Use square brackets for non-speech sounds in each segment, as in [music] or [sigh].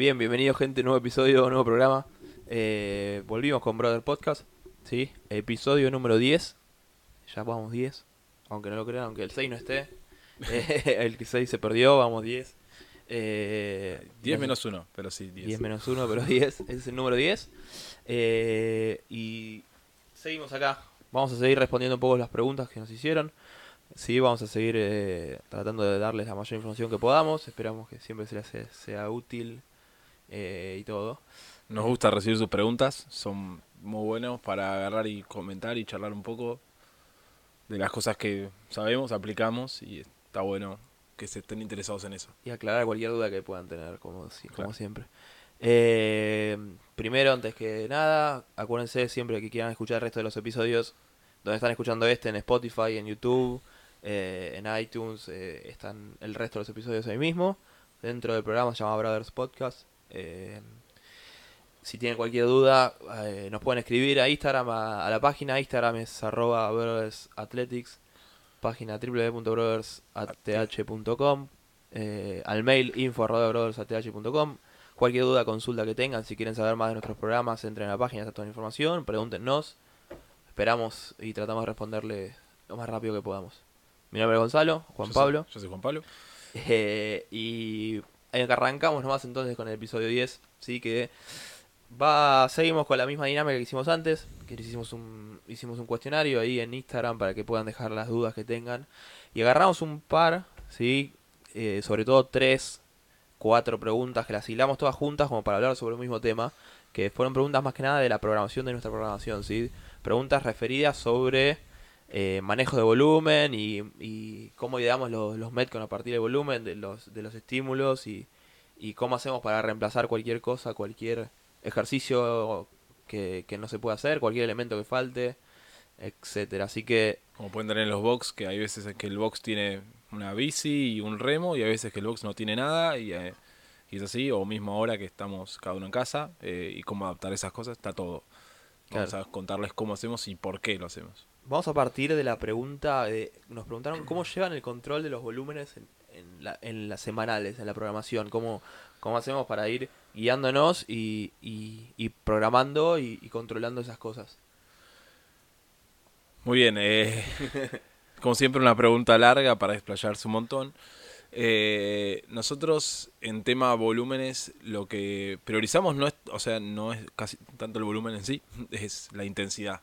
bien, bienvenido gente, nuevo episodio, nuevo programa. Eh, volvimos con Brother Podcast, ¿sí? Episodio número 10. Ya vamos 10, aunque no lo crean, aunque el 6 no esté. [laughs] Eh, el 6 se perdió, vamos 10. Eh, 10 no sé- menos 1, pero sí, 10. 10 menos 1, pero 10, ese [laughs] es el número 10. Eh, y seguimos acá. Vamos a seguir respondiendo un poco las preguntas que nos hicieron. Sí, vamos a seguir eh, tratando de darles la mayor información que podamos. Esperamos que siempre se les sea útil eh, y todo. Nos gusta recibir sus preguntas, son muy buenos para agarrar y comentar y charlar un poco de las cosas que sabemos, aplicamos y está bueno que se estén interesados en eso. Y aclarar cualquier duda que puedan tener, como, como Claro. siempre. Eh, primero, antes que nada, acuérdense siempre que quieran escuchar el resto de los episodios, donde están escuchando este, en Spotify, en YouTube, eh, en iTunes, eh, están el resto de los episodios ahí mismo. Dentro del programa se llama Brothers Podcast. Eh, si tienen cualquier duda, eh, nos pueden escribir a Instagram, a, a la página. Instagram es arroba Brothers Athletics, página www.brothersath.com, eh, al mail info arroba brothersath.com. Cualquier duda, consulta que tengan, si quieren saber más de nuestros programas, entren a la página, está toda la información, pregúntenos. Esperamos y tratamos de responderle lo más rápido que podamos. Mi nombre es Gonzalo, Juan Yo soy- Pablo. yo soy Juan Pablo. [laughs] Eh, y arrancamos nomás entonces con el episodio 10, sí que va seguimos con la misma dinámica que hicimos antes, que hicimos un hicimos un cuestionario ahí en Instagram para que puedan dejar las dudas que tengan. Y agarramos un par, sí, Eh, sobre todo tres, cuatro preguntas que las hilamos todas juntas como para hablar sobre el mismo tema, que fueron preguntas más que nada de la programación de nuestra programación, sí, preguntas referidas sobre eh, manejo de volumen y, y cómo ideamos los, los Metcon a partir del volumen, de los, de los estímulos y, y cómo hacemos para reemplazar cualquier cosa, cualquier ejercicio que, que no se pueda hacer, cualquier elemento que falte, etcétera. Así que Como pueden tener en los box, que hay veces que el box tiene una bici y un remo, y hay veces que el box no tiene nada, y, eh, y es así, o mismo ahora que estamos cada uno en casa, eh, y cómo adaptar esas cosas, está todo. Vamos Claro. a contarles cómo hacemos y por qué lo hacemos. Vamos a partir de la pregunta, de, nos preguntaron cómo llevan el control de los volúmenes en, en, la- en las semanales, en la programación, cómo, hacemos para ir guiándonos y, programando y, y controlando esas cosas. Muy bien, eh, como siempre una pregunta larga para explayarse un montón. Eh, nosotros en tema volúmenes lo que priorizamos no es, o sea, no es casi tanto el volumen en sí, es la intensidad.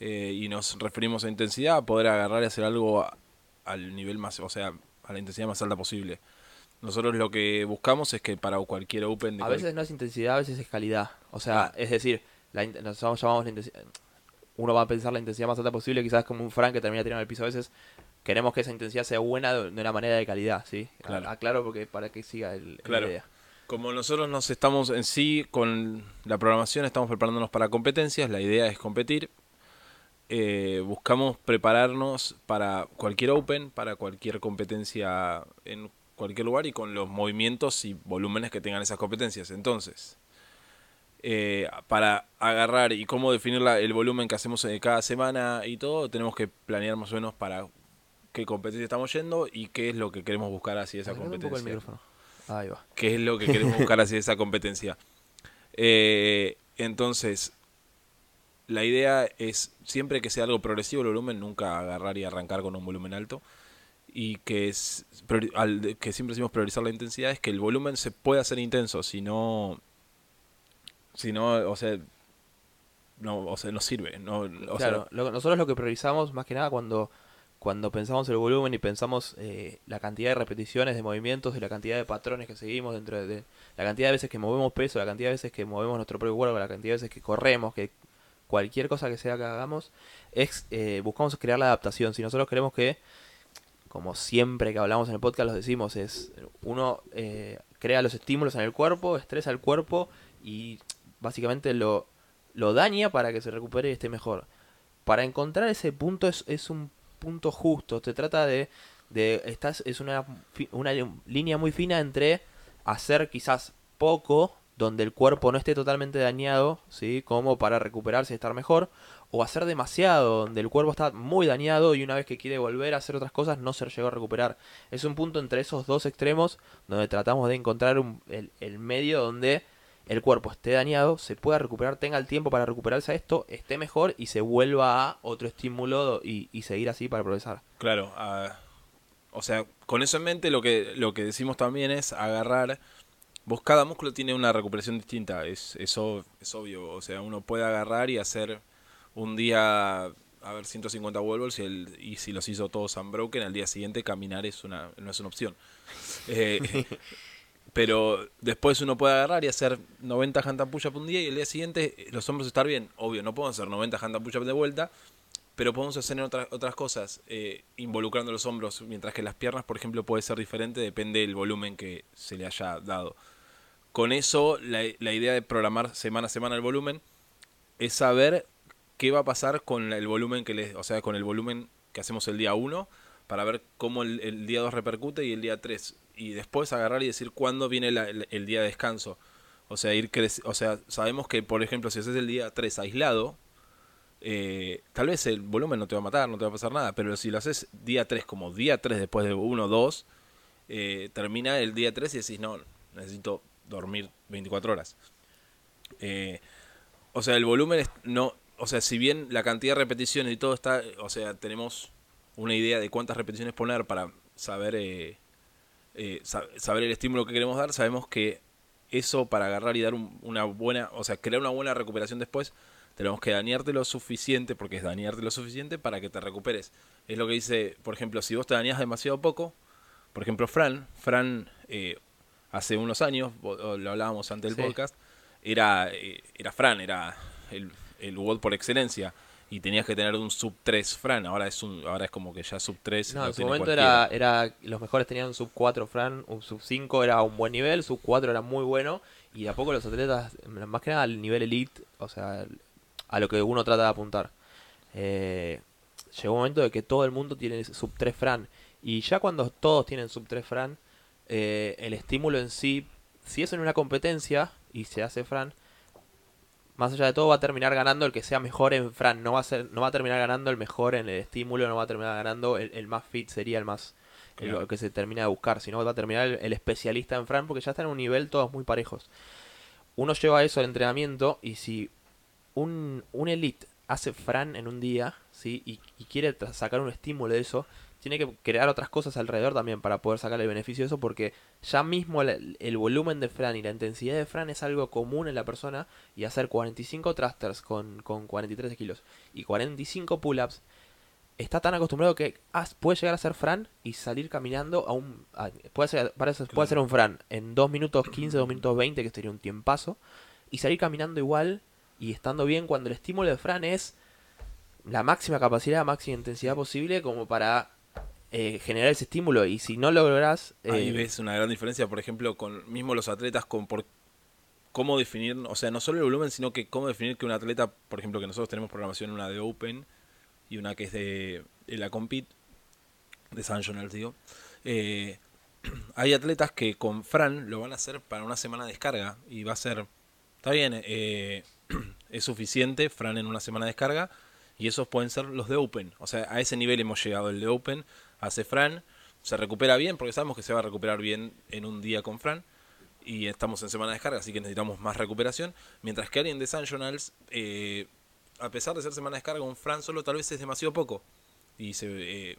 Eh, y nos referimos a intensidad, a poder agarrar y hacer algo a- al nivel más, o sea, a la intensidad más alta posible. Nosotros lo que buscamos es que para cualquier open de A cual- veces no es intensidad, a veces es calidad. O sea, Claro. es decir, la, nosotros llamamos la intensidad. Uno va a pensar la intensidad más alta posible, quizás como un Frank que termina tirando el piso a veces. Queremos que esa intensidad sea buena de de una manera de calidad, ¿sí? Claro. Aclaro porque para que siga el, Claro. la idea. Como nosotros nos estamos en sí con la programación, estamos preparándonos para competencias, la idea es competir. Eh, buscamos prepararnos para cualquier open, para cualquier competencia en cualquier lugar y con los movimientos y volúmenes que tengan esas competencias. Entonces, eh, para agarrar y cómo definir la- el volumen que hacemos eh, cada semana y todo, tenemos que planear más o menos para qué competencia estamos yendo y qué es lo que queremos buscar hacia esa competencia. Ahí va. qué es lo que queremos buscar hacia esa competencia. [laughs] Eh, entonces, la idea es siempre que sea algo progresivo el volumen, nunca agarrar y arrancar con un volumen alto. Y que, es, al- que siempre decimos priorizar la intensidad, es que el volumen se puede hacer intenso, si no, si no, o sea, no, o sea, no sirve. No, o sea, claro, lo- nosotros lo que priorizamos más que nada cuando, cuando pensamos el volumen y pensamos eh, la cantidad de repeticiones de movimientos y la cantidad de patrones que seguimos dentro de, de- la cantidad de veces que movemos peso, la cantidad de veces que movemos nuestro propio cuerpo, la cantidad de veces que corremos, que cualquier cosa que sea que hagamos, es eh, buscamos crear la adaptación. Si nosotros queremos que, como siempre que hablamos en el podcast, los decimos, es uno eh, crea los estímulos en el cuerpo, estresa el cuerpo y básicamente lo, lo daña para que se recupere y esté mejor. Para encontrar ese punto es, es un punto justo. Te trata de. de estás, es una, una línea muy fina entre hacer quizás poco donde el cuerpo no esté totalmente dañado, ¿sí? Como para recuperarse y estar mejor, o hacer demasiado, donde el cuerpo está muy dañado y una vez que quiere volver a hacer otras cosas no se llegó a recuperar. Es un punto entre esos dos extremos donde tratamos de encontrar el, el medio donde el cuerpo esté dañado, se pueda recuperar, tenga el tiempo para recuperarse a esto, esté mejor y se vuelva a otro estímulo y, seguir así para progresar. Claro, o sea, con eso en mente lo que, lo que decimos también es agarrar, vos cada músculo tiene una recuperación distinta, es, eso es obvio, o sea, uno puede agarrar y hacer un día, a ver, 150 wall y, el, y si los hizo todos unbroken, al día siguiente caminar es una, no es una opción. [laughs] Eh, pero después uno puede agarrar y hacer 90 handstand push-up un día y el día siguiente los hombros estar bien. Obvio, no podemos hacer 90 handstand push-up de vuelta, pero podemos hacer otras, otras cosas eh, involucrando los hombros, mientras que las piernas, por ejemplo, puede ser diferente, depende del volumen que se le haya dado. Con eso, la, la idea de programar semana a semana el volumen es saber qué va a pasar con el volumen que le, o sea, con el volumen que hacemos el día 1 para ver cómo el, el día 2 repercute y el día 3 y después agarrar y decir cuándo viene el, día de descanso. O sea, ir o sea, sabemos que, por ejemplo, si haces el día 3 aislado, eh, tal vez el volumen no te va a matar, no te va a pasar nada, pero si lo haces día 3 como día 3 después de 1 2, eh, termina el día 3 y decís, no, necesito dormir 24 horas. Eh, o sea, el volumen es, no, o sea, si bien la cantidad de repeticiones y todo está, o sea, tenemos una idea de cuántas repeticiones poner para saber eh, eh, saber el estímulo que queremos dar, sabemos que eso para agarrar y dar una buena, o sea, crear una buena recuperación después, tenemos que dañarte lo suficiente, porque es dañarte lo suficiente para que te recuperes. Es lo que dice, por ejemplo, si vos te dañas demasiado poco, por ejemplo, Fran, Fran eh, hace unos años, lo hablábamos ante el podcast, era, eh, era Fran, era el, el por excelencia y tenías que tener un sub 3 Fran, ahora es un ahora es como que ya sub 3 No, en su momento era, era los mejores tenían un sub 4 Fran, un sub 5 era un buen nivel, sub 4 era muy bueno y de a poco los atletas más que nada al nivel elite, o sea, a lo que uno trata de apuntar. Eh, llegó un momento de que todo el mundo tiene sub 3 Fran y ya cuando todos tienen sub 3 Fran, eh, el estímulo en sí, si es en una competencia y se hace Fran, más allá de todo va a terminar ganando el que sea mejor en Fran, no va a ser, no va a terminar ganando el mejor en el estímulo, no va a terminar ganando el, más fit sería el más el, que se termina de buscar, sino va a terminar el, especialista en Fran porque ya están en un nivel todos muy parejos. Uno lleva eso al entrenamiento y si un, un elite hace Fran en un día, ¿sí? y, y quiere sacar un estímulo de eso, tiene que crear otras cosas alrededor también para poder sacar el beneficio de eso, porque ya mismo el, volumen de Fran y la intensidad de Fran es algo común en la persona, y hacer 45 thrusters con, con 43 kilos y 45 pull-ups, está tan acostumbrado que puede llegar a ser Fran y salir caminando a un... puede, ser, puede ser un Fran en 2 minutos 15, 2 minutos 20, que sería un tiempazo, y salir caminando igual y estando bien cuando el estímulo de Fran es la máxima capacidad, máxima intensidad posible como para eh, generar ese estímulo y si no lo logras... Ahí eh, ves una gran diferencia, por ejemplo, con mismo los atletas, con cómo definir, o sea, no solo el volumen, sino que cómo definir que un atleta, por ejemplo, que nosotros tenemos programación, una de Open y una que es de, la Compete, de San Journal, digo. Eh, [clears throat] hay atletas que con Fran lo van a hacer para una semana de descarga y va a ser, está bien, [clears throat] es suficiente Fran en una semana de descarga y esos pueden ser los de Open. O sea, a ese nivel hemos llegado. El de Open hace Fran, se recupera bien, porque sabemos que se va a recuperar bien en un día con Fran, y estamos en semana de descarga, así que necesitamos más recuperación, mientras que alguien de Sanjonals, eh, a pesar de ser semana de descarga, un Fran solo tal vez es demasiado poco, y, se, eh,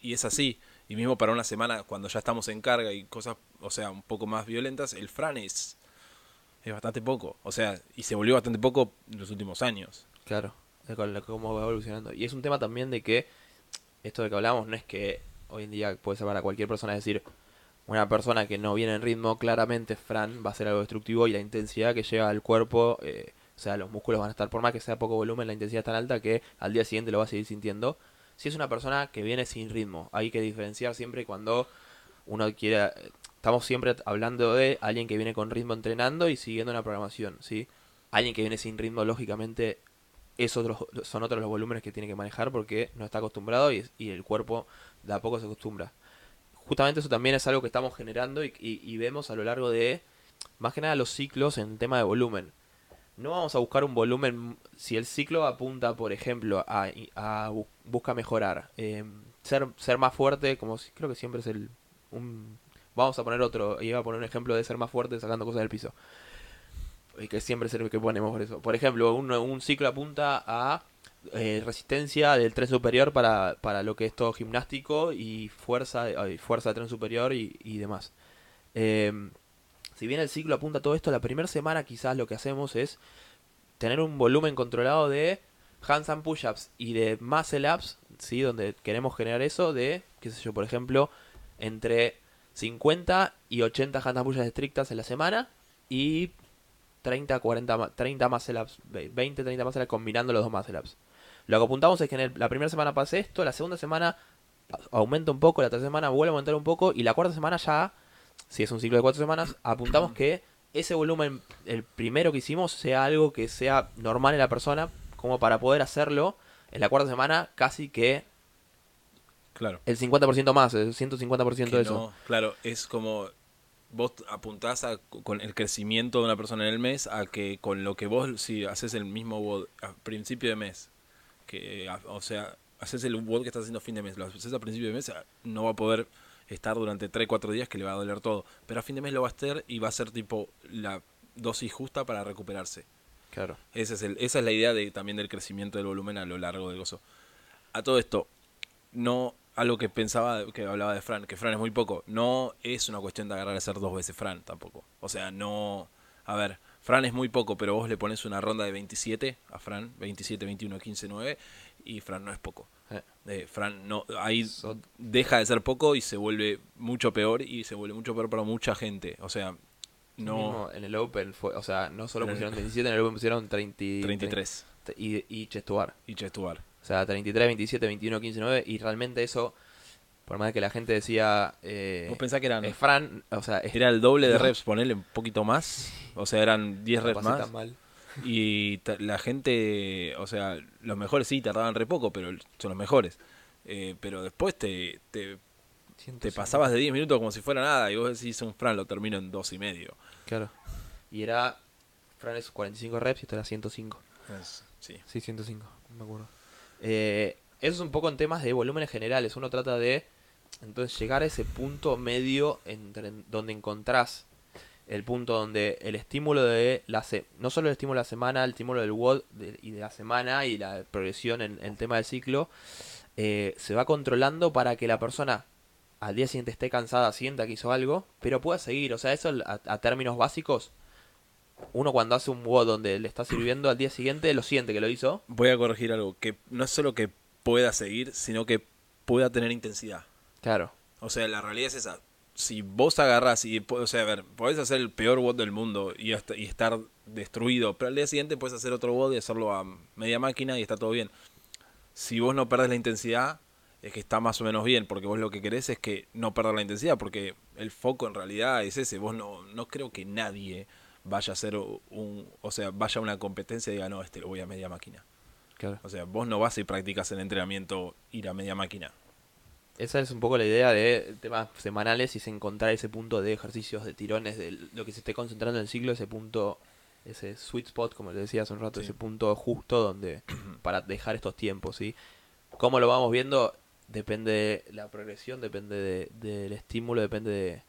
y es así, y mismo para una semana, cuando ya estamos en carga y cosas, o sea, un poco más violentas, el Fran es, es bastante poco, o sea, y se volvió bastante poco en los últimos años. Claro, de cómo va evolucionando. Y es un tema también de que esto de que hablamos no es que hoy en día puede ser para cualquier persona, decir, una persona que no viene en ritmo, claramente Fran va a ser algo destructivo y la intensidad que lleva al cuerpo, eh, o sea, los músculos van a estar, por más que sea poco volumen, la intensidad es tan alta que al día siguiente lo va a seguir sintiendo. Si es una persona que viene sin ritmo, hay que diferenciar siempre cuando uno quiere, estamos siempre hablando de alguien que viene con ritmo entrenando y siguiendo una programación, ¿sí? Alguien que viene sin ritmo, lógicamente, esos son otros los volúmenes que tiene que manejar porque no está acostumbrado y, el cuerpo de a poco se acostumbra. Justamente eso también es algo que estamos generando y, vemos a lo largo de más que nada los ciclos en tema de volumen. No vamos a buscar un volumen, si el ciclo apunta, por ejemplo, a, a busca mejorar, eh, ser, ser más fuerte, como si, creo que siempre es el... Un, vamos a poner otro, iba a poner un ejemplo de ser más fuerte sacando cosas del piso. Y que siempre el que ponemos por eso. Por ejemplo, un, un ciclo apunta a eh, resistencia del tren superior para, para, lo que es todo gimnástico y fuerza, fuerza de tren superior y, y demás. Eh, si bien el ciclo apunta a todo esto, la primera semana quizás lo que hacemos es tener un volumen controlado de handstand push-ups y de muscle ups, ¿sí? donde queremos generar eso de, qué sé yo, por ejemplo, entre 50 y 80 handstand push-ups estrictas en la semana y 30, 40, 30 muscle ups, 20, 30 muscle ups combinando los dos muscle ups. Lo que apuntamos es que en la primera semana pase esto, la segunda semana aumenta un poco, la tercera semana vuelve a aumentar un poco y la cuarta semana ya si es un ciclo de cuatro semanas, apuntamos que ese volumen, el primero que hicimos, sea algo que sea normal en la persona, como para poder hacerlo en la cuarta semana casi que claro. el 50% más, el 150% de eso. claro, es como vos apuntás a, con el crecimiento de una persona en el mes a que con lo que vos, si haces el mismo WOD a principio de mes, que o sea, haces el WOD que estás haciendo a fin de mes, lo haces a principio de mes, no va a poder estar durante 3-4 días que le va a doler todo. Pero a fin de mes lo va a estar y va a ser tipo la dosis justa para recuperarse. Claro. Ese es el, esa es la idea de, también del crecimiento del volumen a lo largo del gozo. A todo esto, no algo que pensaba, que hablaba de Fran, que Fran es muy poco. No es una cuestión de agarrar a hacer dos veces Fran tampoco. O sea, no. A ver, Fran es muy poco, pero vos le pones una ronda de 27 a Fran, 27, 21, 15, 9, y Fran no es poco. Eh. Fran no, ahí deja de ser poco y se vuelve mucho peor y se vuelve mucho peor para mucha gente. O sea, no. en el Open fue, o sea, no solo pusieron 27, en el Open pusieron 30, 33. y, y Chestuar. Y Chestuar. O sea, 33, 27, 21, 15, 9. Y realmente eso, por más que la gente decía. Eh, ¿Vos pensás que eran. Fran, o sea. Era el doble de reps, ponerle un poquito más. O sea, eran 10 reps más. Mal. Y la gente, o sea, los mejores sí tardaban re poco, pero son los mejores. Eh, pero después te, te, te pasabas de 10 minutos como si fuera nada y vos decís un Fran lo termino en dos y medio. Claro. Y era, Fran es 45 reps y esto era 105. sí. Sí, 105, me acuerdo. Eh, eso es un poco en temas de volúmenes generales. Uno trata de entonces llegar a ese punto medio entre, donde encontrás el punto donde el estímulo de la no solo el estímulo de la semana, el estímulo del WOD y de la semana y la progresión en, el tema del ciclo eh, se va controlando para que la persona al día siguiente esté cansada, sienta que hizo algo, pero pueda seguir. O sea, eso a, términos básicos, uno cuando hace un WOD donde le está sirviendo al día siguiente lo siente que lo hizo. Voy a corregir algo, que no es solo que pueda seguir, sino que pueda tener intensidad. Claro. O sea, la realidad es esa si vos agarras y, o sea, a ver, podés hacer el peor bot del mundo y, y estar destruido, pero al día siguiente puedes hacer otro bot y hacerlo a media máquina y está todo bien. Si vos no perdés la intensidad, es que está más o menos bien, porque vos lo que querés es que no perder la intensidad, porque el foco en realidad es ese. Vos no, no creo que nadie vaya a hacer un, o sea, vaya a una competencia y diga, no, este lo voy a media máquina. Claro. O sea, vos no vas y practicas el entrenamiento ir a media máquina esa es un poco la idea de temas semanales y es encontrar ese punto de ejercicios, de tirones, de lo que se esté concentrando en el ciclo, ese punto, ese sweet spot, como le decía hace un rato, ese punto justo donde [clears throat] para dejar estos tiempos, ¿sí? ¿Cómo lo vamos viendo? Depende de la progresión, depende de, del estímulo, depende de...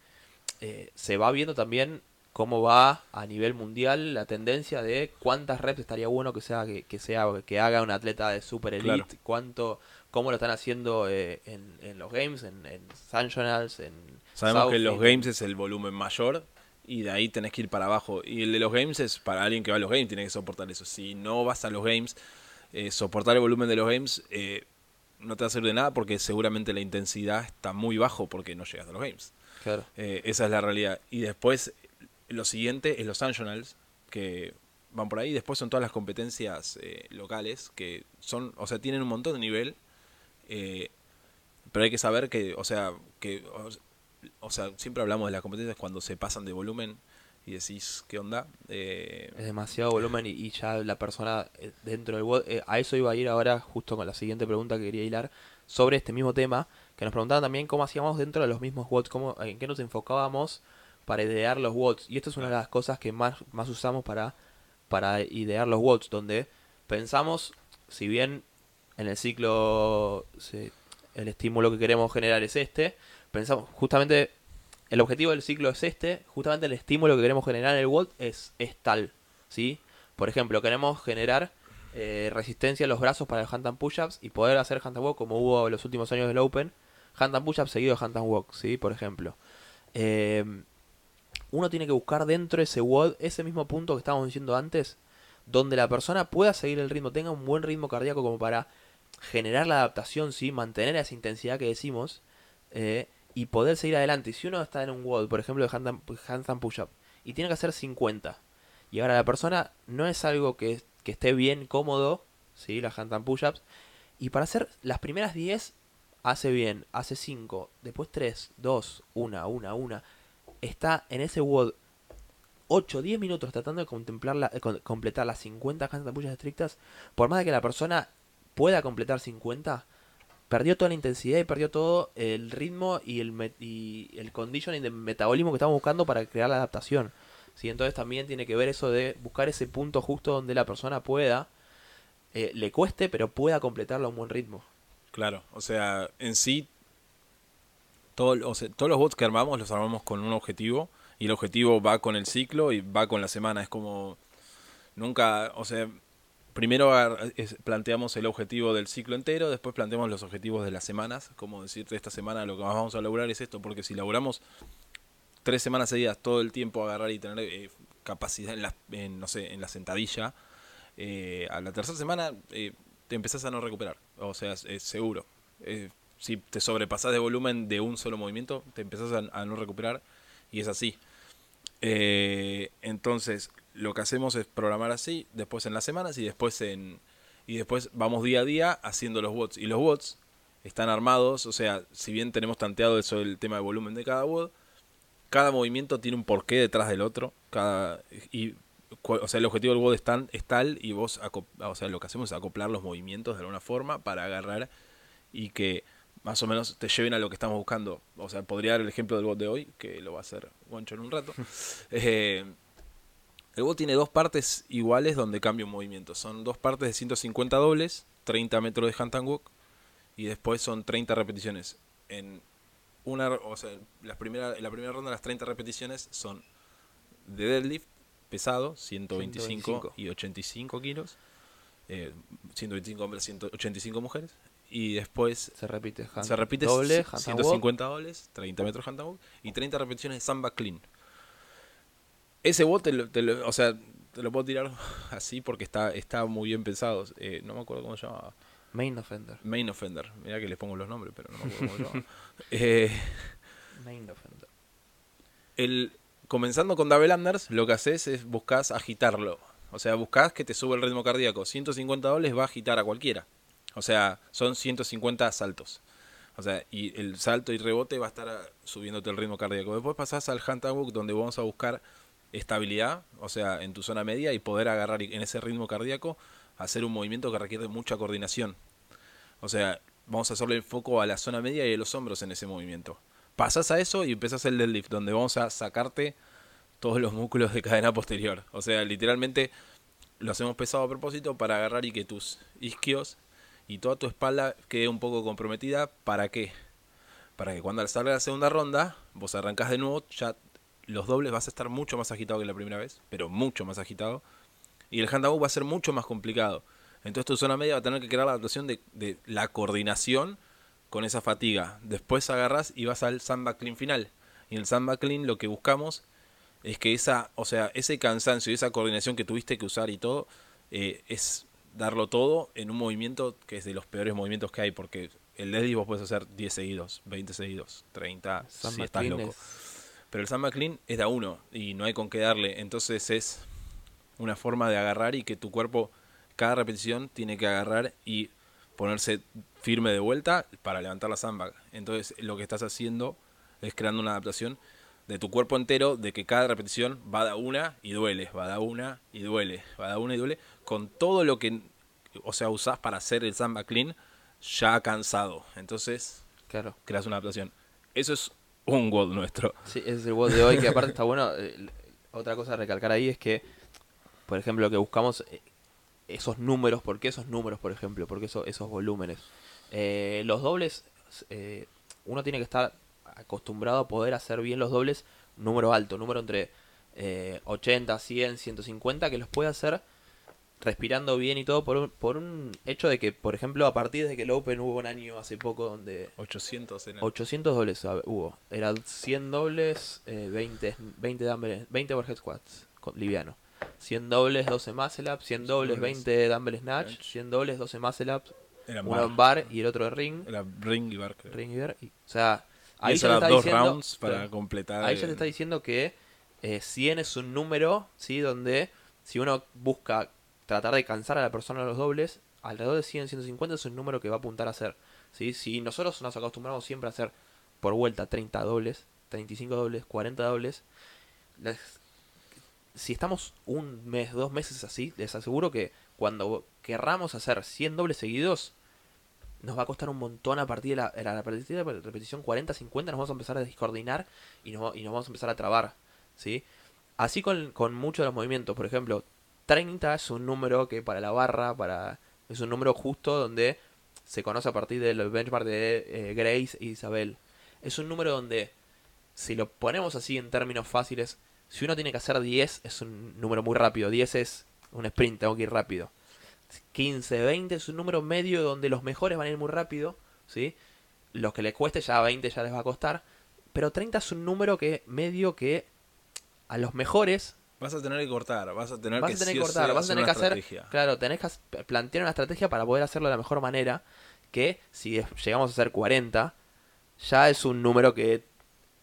Eh, se va viendo también cómo va a nivel mundial la tendencia de cuántas reps estaría bueno que sea que, sea que haga un atleta de super elite, cuánto cómo lo están haciendo eh, en, los games, en, en en... Sabemos que en los games es el volumen mayor y de ahí tenés que ir para abajo. Y el de los games es para alguien que va a los games, tiene que soportar eso. Si no vas a los games, eh, soportar el volumen de los games eh, no te va a servir de nada porque seguramente la intensidad está muy bajo porque no llegas a los games. Claro. esa es la realidad. Y después, lo siguiente es los Nationals, que van por ahí. Después son todas las competencias locales que son, o sea, tienen un montón de nivel eh, pero hay que saber que, o sea, que, o, sea, siempre hablamos de las competencias cuando se pasan de volumen y decís, ¿qué onda? Eh, es demasiado volumen y, ya la persona eh, dentro del eh, a eso iba a ir ahora justo con la siguiente pregunta que quería hilar sobre este mismo tema, que nos preguntaban también cómo hacíamos dentro de los mismos cómo, en qué nos enfocábamos para idear los WODs. Y esto es una de las cosas que más, más usamos para, para idear los WODs, donde pensamos, si bien en el ciclo se- el estímulo que queremos generar es este, pensamos justamente el objetivo del ciclo es este, justamente el estímulo que queremos generar en el WOD es, es tal, ¿sí? Por ejemplo, queremos generar eh, resistencia a los brazos para el handstand push-ups y poder hacer handstand walk como hubo en los últimos años del Open, handstand push-ups seguido de handstand walk, ¿sí? Por ejemplo. Eh, uno tiene que buscar dentro de ese WOD ese mismo punto que estábamos diciendo antes, donde la persona pueda seguir el ritmo, tenga un buen ritmo cardíaco como para generar la adaptación, ¿sí? mantener esa intensidad que decimos eh, y poder seguir adelante. Si uno está en un WOD, por ejemplo, de handstand push-up, y tiene que hacer 50, y ahora la persona no es algo que, que esté bien cómodo, ¿sí? las handstand push-ups, y para hacer las primeras 10 hace bien, hace 5, después 3, 2, 1, 1, 1, está en ese WOD 8, 10 minutos tratando de contemplar la- eh, con- completar las 50 handstand push-ups estrictas, por más de que la persona pueda completar 50, perdió toda la intensidad y perdió todo el ritmo y el, y el conditioning de metabolismo que estamos buscando para crear la adaptación. ¿sí? Entonces también tiene que ver eso de buscar ese punto justo donde la persona pueda, eh, le cueste, pero pueda completarlo a un buen ritmo. Claro, o sea, en sí, todo, o todos los bots que armamos los armamos con un objetivo y el objetivo va con el ciclo y va con la semana. Es como, nunca, o sea, primero planteamos el objetivo del ciclo entero, después planteamos los objetivos de las semanas, como decirte esta semana lo que más vamos a lograr es esto, porque si laburamos tres semanas seguidas todo el tiempo agarrar y tener eh, capacidad en la, en, no sé, en la sentadilla, eh, a la tercera semana eh, te empezás a no recuperar. O sea, es, es seguro. Eh, si te sobrepasas de volumen de un solo movimiento, te empezás a, no recuperar y es así. Eh, entonces, lo que hacemos es programar así, después en las semanas y después en y después vamos día a día haciendo los bots y los bots están armados, o sea, si bien tenemos tanteado eso el tema de volumen de cada bot, cada movimiento tiene un porqué detrás del otro, cada y o sea, el objetivo del bot es, es tal y vos o sea, lo que hacemos es acoplar los movimientos de alguna forma para agarrar y que más o menos te lleven a lo que estamos buscando. O sea, podría dar el ejemplo del bot de hoy, que lo va a hacer Guancho en un rato. [laughs] Eh, el bot tiene dos partes iguales donde cambia un movimiento. Son dos partes de 150 dobles, 30 metros de hand and walk, y después son 30 repeticiones. En una, o sea, las primera, en la primera ronda las 30 repeticiones son de deadlift pesado, 125, 125. y 85 kilos. Eh, 125 hombres, 185 mujeres. Y después Se repite. hand- se repite doble, c- handstand 150 dobles, 30 metros hand and walk y 30 repeticiones de samba clean. Ese bot, te lo, te lo- o sea, te lo puedo tirar [laughs] así porque está, está muy bien pensado. Eh, no me acuerdo cómo se llama. walk. Main offender. Main Offender. Mira que les pongo los nombres, pero no me acuerdo cómo se. [laughs] Eh, Main offender. el, comenzando con double unders, lo que haces es buscas agitarlo. O sea, buscas que te sube el ritmo cardíaco. 150 dobles va a agitar a cualquiera. O sea, son 150 saltos. O sea, y el salto y rebote va a estar ah, subiéndote el ritmo cardíaco. Después pasás al hand and walk donde vamos a buscar estabilidad, o sea, en tu zona media y poder agarrar en ese ritmo cardíaco hacer un movimiento que requiere mucha coordinación. O sea, vamos a hacerle el foco a la zona media y a los hombros en ese movimiento. Pasas a eso y empezás el deadlift, donde vamos a sacarte todos los músculos de cadena posterior. O sea, literalmente lo hacemos pesado a propósito para agarrar y que tus isquios y toda tu espalda quede un poco comprometida. ¿Para qué? Para que cuando salga la segunda ronda, vos arrancás de nuevo, ya los dobles vas a estar mucho más agitado que la primera vez, pero mucho más agitado. Y el handball va a ser mucho más complicado. Entonces tu zona media va a tener que crear la adaptación de, de la coordinación con esa fatiga. Después agarras y vas al samba clean final. Y en el samba clean lo que buscamos es que esa, o sea, ese cansancio y esa coordinación que tuviste que usar y todo, eh, es darlo todo en un movimiento que es de los peores movimientos que hay, porque el deadlift vos puedes hacer 10 seguidos, 20 seguidos, 30, si Samba estás loco. es- Pero el samba clean es de a uno y no hay con qué darle, entonces es una forma de agarrar y que tu cuerpo, cada repetición, tiene que agarrar y ponerse firme de vuelta para levantar la samba. Entonces lo que estás haciendo es creando una adaptación de tu cuerpo entero, de que cada repetición va da una y duele, va da una y duele, va da una y duele, con todo lo que, o sea, usás para hacer el samba clean ya cansado. Entonces Claro. creas una adaptación. Eso es un WOD nuestro. Sí, ese es el WOD de hoy, que aparte está bueno. eh, otra cosa a recalcar ahí es que, por ejemplo, lo que buscamos, eh, esos números, ¿por qué esos números, por ejemplo? ¿Por qué eso- esos volúmenes? Eh, los dobles, eh, uno tiene que estar acostumbrado a poder hacer bien los dobles, número alto, número entre eh, 80, 100, 150, que los puede hacer respirando bien y todo por un, por un hecho de que, por ejemplo, a partir de que el Open hubo un año hace poco donde 800 en el... 800 dobles hubo. Era 100 dobles, eh, 20, 20 dumbbell, 20 overhead squats, con- liviano. 100 dobles, 12 muscle ups, 100 dobles, dobles, 20 dumbbell snatch, snatch. 100 dobles, 12 muscle ups, uno en bar y el otro en ring. Era ring y bar. creo. ring y bar. y- o sea, ahí eso ya dos diciendo, rounds para completar. ahí ya el- te está diciendo que eh, 100 es un número, ¿sí? Donde si uno busca tratar de cansar a la persona a los dobles, alrededor de 100, 150 es un número que va a apuntar a hacer. ¿sí? Si nosotros nos acostumbramos siempre a hacer por vuelta 30 dobles, 35 dobles, 40 dobles, les- si estamos un mes, dos meses así, les aseguro que cuando querramos hacer 100 dobles seguidos, nos va a costar un montón a partir de la, repetición 40, 50, nos vamos a empezar a descoordinar y nos, y nos vamos a empezar a trabar. ¿sí? Así con, muchos de los movimientos, por ejemplo, 30 es un número que para la barra, para es un número justo donde se conoce a partir del benchmark de eh, Grace y Isabel. Es un número donde, si lo ponemos así en términos fáciles, si uno tiene que hacer 10, es un número muy rápido. 10 es un sprint, tengo que ir rápido. 15, 20 es un número medio donde los mejores van a ir muy rápido, ¿sí? Los que les cueste ya 20 ya les va a costar. Pero 30 es un número que medio que a los mejores Vas a tener que cortar, vas a tener vas que a tener sí cortar, vas a tener que hacer, estrategia. claro, tenés que plantear una estrategia para poder hacerlo de la mejor manera, que si llegamos a hacer 40, ya es un número que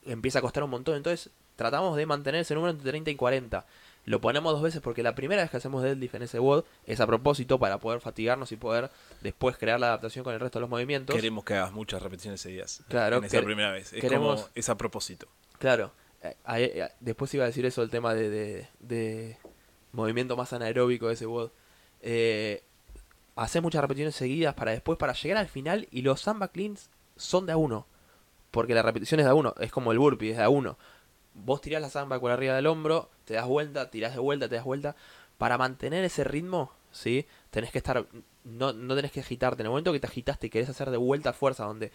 empieza a costar un montón, entonces tratamos de mantener ese número entre 30 y 40. Lo ponemos dos veces porque la primera vez que hacemos deadlift en ese WOD es a propósito para poder fatigarnos y poder después crear la adaptación con el resto de los movimientos. Queremos que hagas muchas repeticiones seguidas. Claro, en esa primera vez. Es queremos- como, es a propósito. Claro, eh, eh, después iba a decir eso, el tema de, de, de movimiento más anaeróbico de ese WOD. Eh, hacer muchas repeticiones seguidas para después, para llegar al final, y los samba cleans son de a uno. Porque la repetición es de a uno, es como el burpee, es de a uno. Vos tirás la samba por arriba del hombro, te das vuelta, tirás de vuelta, te das vuelta. Para mantener ese ritmo, ¿sí? Tenés que estar, no, no tenés que agitarte. En el momento que te agitaste y querés hacer de vuelta fuerza, donde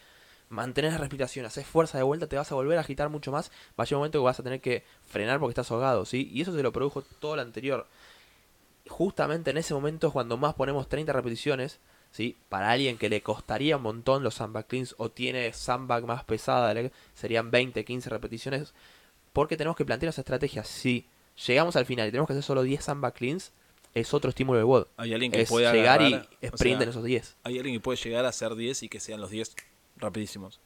mantenés la respiración, haces fuerza de vuelta, te vas a volver a agitar mucho más. Va a llegar un momento que vas a tener que frenar porque estás ahogado, ¿sí? Y eso se lo produjo todo lo anterior. Justamente en ese momento es cuando más ponemos 30 repeticiones, ¿sí? Para alguien que le costaría un montón los sandbag cleans o tiene sandbag más pesada, serían 20, 15 repeticiones. Porque tenemos que plantear esa estrategia. Si llegamos al final y tenemos que hacer solo 10 sandbag cleans, es otro estímulo de WOD. Hay alguien que Es puede llegar agarrar, y o sprint sea, en esos 10. Hay alguien que puede llegar a hacer 10 y que sean los 10 rapidísimos.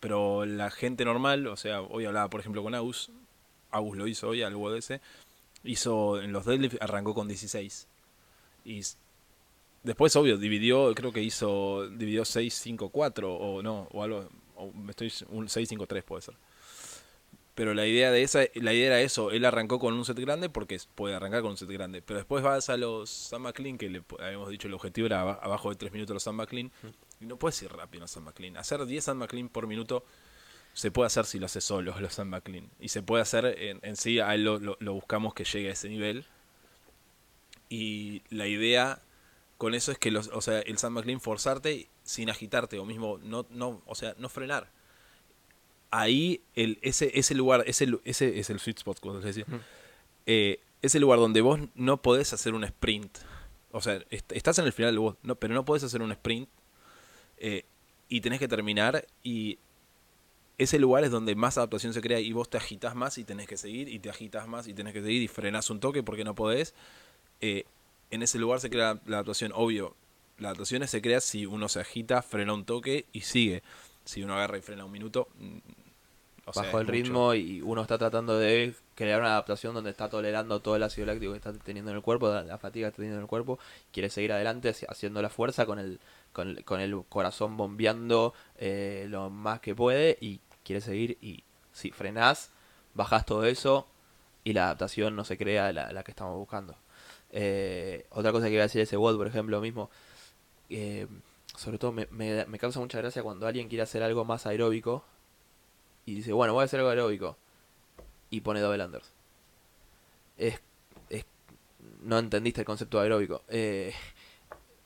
Pero la gente normal, o sea, hoy hablaba por ejemplo con Agus, Agus lo hizo hoy al UDS, hizo en los deadlift arrancó con 16. Y después obvio dividió, creo que hizo dividió 6 5 4 o no, o algo o me estoy un 6 5 3 puede ser. Pero la idea de esa la idea era eso, él arrancó con un set grande porque puede arrancar con un set grande, pero después vas a los Samba Clean que le habíamos dicho el objetivo era aba- abajo de 3 minutos los Samba Clean y no puedes ir rápido en los Samba Clean. Hacer 10 Samba Clean por minuto se puede hacer si lo haces solo, los Samba Clean. Y se puede hacer en, en sí, a él lo, lo- lo buscamos que llegue a ese nivel. Y la idea con eso es que los, o sea, el Samba Clean forzarte sin agitarte o mismo no, no, o sea, no frenar. Ahí el, ese, ese lugar, ese, es el sweet spot, como les decía. Eh, es el lugar donde vos no podés hacer un sprint. O sea, est- estás en el final del no, pero no podés hacer un sprint eh, y tenés que terminar y ese lugar es donde más adaptación se crea y vos te agitas más y tenés que seguir y te agitas más y tenés que seguir y frenás un toque porque no podés. Eh, en ese lugar se crea la adaptación, obvio. La adaptación se crea si uno se agita, frena un toque y sigue. Si uno agarra y frena un minuto, mm, o sea, bajo el mucho. ritmo y uno está tratando de crear una adaptación donde está tolerando todo el ácido láctico que está teniendo en el cuerpo, la fatiga que está teniendo en el cuerpo, quiere seguir adelante haci- haciendo la fuerza con el, con, el- con el corazón bombeando eh, lo más que puede y quiere seguir y si frenás, bajás todo eso y la adaptación no se crea la, la que estamos buscando. Eh, otra cosa que iba a decir ese WOD, por ejemplo, mismo, eh, sobre todo me, me, me causa mucha gracia cuando alguien quiere hacer algo más aeróbico y dice, bueno, voy a hacer algo aeróbico. Y pone double unders. Es, es- no entendiste el concepto de aeróbico. Eh,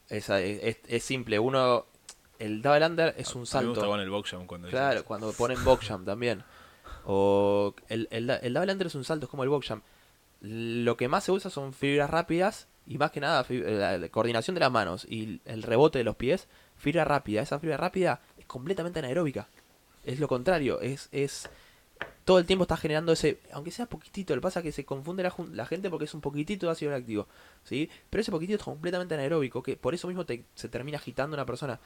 es, es- es simple. Uno, el double under es un mí me salto. gusta con el box jump cuando Claro, cuando ponen box jump también. O el, el, el double under es un salto, es como el box jump. Lo que más se usa son fibras rápidas y más que nada la coordinación de las manos y el rebote de los pies. Fibra rápida, esa fibra rápida es completamente anaeróbica. Es lo contrario, es, es todo el tiempo está generando ese, aunque sea poquitito, lo que pasa es que se confunde la, gente porque es un poquitito de ácido láctico, ¿sí? Pero ese poquitito es completamente anaeróbico, que por eso mismo te- se termina agitando una persona.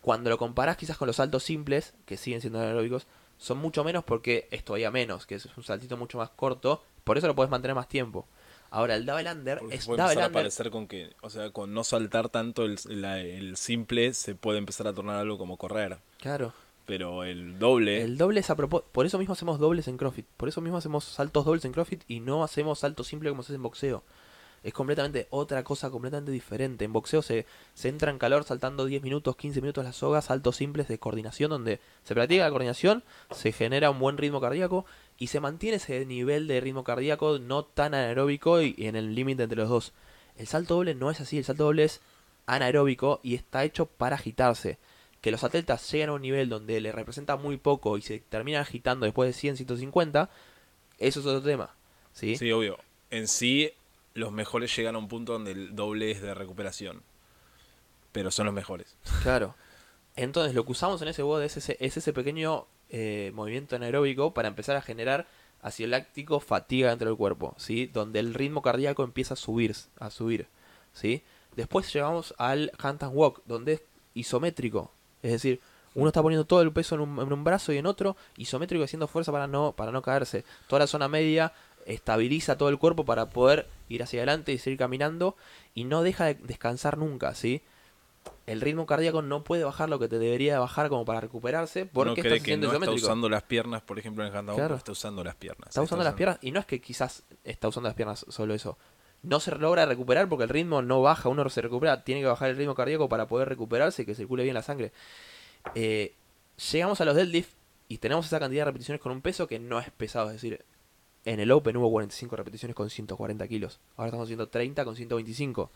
Cuando lo comparás quizás con los saltos simples, que siguen siendo anaeróbicos, son mucho menos porque es todavía menos, que es un saltito mucho más corto, por eso lo puedes mantener más tiempo. Ahora, el double under Porque es puede double empezar a parecer con que, o sea, con no saltar tanto el, la- el simple se puede empezar a tornar algo como correr. Claro. Pero el doble, El doble es a propósito. Por eso mismo hacemos dobles en CrossFit. Por eso mismo hacemos saltos dobles en CrossFit y no hacemos saltos simples como se hace en boxeo. Es completamente otra cosa, completamente diferente. En boxeo se, entra en calor saltando 10 minutos, 15 minutos las sogas, saltos simples de coordinación donde se practica la coordinación, se genera un buen ritmo cardíaco y se mantiene ese nivel de ritmo cardíaco no tan anaeróbico y, en el límite entre los dos. El salto doble no es así, el salto doble es anaeróbico y está hecho para agitarse. Que los atletas llegan a un nivel donde le representa muy poco y se terminan agitando después de 100, 150, eso es otro tema. ¿sí? sí, obvio. En sí, los mejores llegan a un punto donde el doble es de recuperación. Pero son los mejores. Claro. [laughs] Entonces lo que usamos en ese WOD es ese, es ese pequeño eh, movimiento anaeróbico para empezar a generar ácido láctico, fatiga dentro del cuerpo, ¿sí? Donde el ritmo cardíaco empieza a subir, a subir, ¿sí? Después llegamos al hand and walk, donde es isométrico, es decir, uno está poniendo todo el peso en un, en un brazo y en otro, isométrico haciendo fuerza para no, para no caerse. Toda la zona media estabiliza todo el cuerpo para poder ir hacia adelante y seguir caminando y no deja de descansar nunca, ¿sí? El ritmo cardíaco no puede bajar lo que te debería bajar como para recuperarse no porque cree estás que no está usando las piernas, por ejemplo, en el handstand, Claro. está usando las piernas. Está usando las piernas y no es que quizás está usando las piernas solo eso. No se logra recuperar porque el ritmo no baja, uno se recupera, tiene que bajar el ritmo cardíaco para poder recuperarse y que circule bien la sangre. Eh, llegamos a los deadlift y tenemos esa cantidad de repeticiones con un peso que no es pesado, es decir, en el Open hubo 45 repeticiones con 140 kilos, ahora estamos haciendo 30 con 125.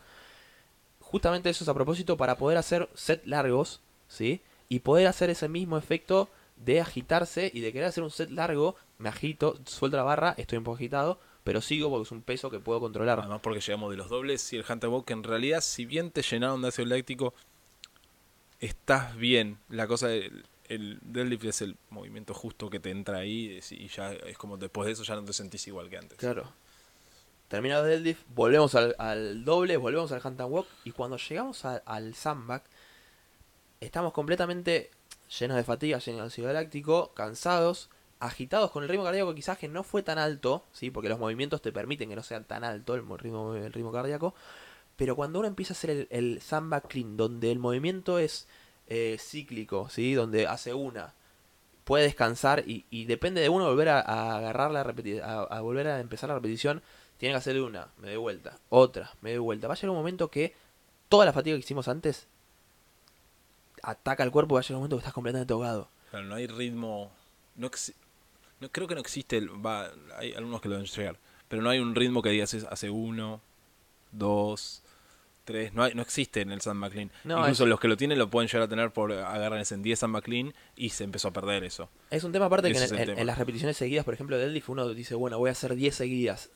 Justamente eso es a propósito para poder hacer set largos, ¿sí? Y poder hacer ese mismo efecto de agitarse y de querer hacer un set largo, me agito, suelto la barra, estoy un poco agitado, pero sigo porque es un peso que puedo controlar. Además porque llegamos de los dobles y el handstand que en realidad si bien te llenaron de ácido láctico, estás bien. La cosa del el deadlift es el movimiento justo que te entra ahí y ya es como después de eso ya no te sentís igual que antes. Claro. Terminado el deadlift, volvemos al, doble, volvemos al and walk y cuando llegamos al sandbag estamos completamente llenos de fatiga, llenos de ácido láctico, cansados, agitados con el ritmo cardíaco quizás que no fue tan alto, sí, porque los movimientos te permiten que no sea tan alto el mo- ritmo, el ritmo cardíaco, pero cuando uno empieza a hacer el, el clean, donde el movimiento es eh, cíclico, sí, donde hace una, puede descansar y, y depende de uno volver a, a agarrar la repeti- a, volver a empezar la repetición, tiene que hacer una, me doy vuelta, otra, me doy vuelta. Va a llegar un momento que toda la fatiga que hicimos antes ataca al cuerpo, va a llegar un momento que estás completamente ahogado. No hay ritmo. No, no creo que no existe. El, va, hay algunos que lo deben llegar. Pero no hay un ritmo que digas hace uno, dos, tres. No, hay, no existe en el San McLean. No, Incluso es- los que lo tienen lo pueden llegar a tener por agarran en 10 San McLean y se empezó a perder eso. Es un tema aparte que en, en- las repeticiones seguidas, por ejemplo, de deadlift, uno dice, bueno, voy a hacer 10 seguidas.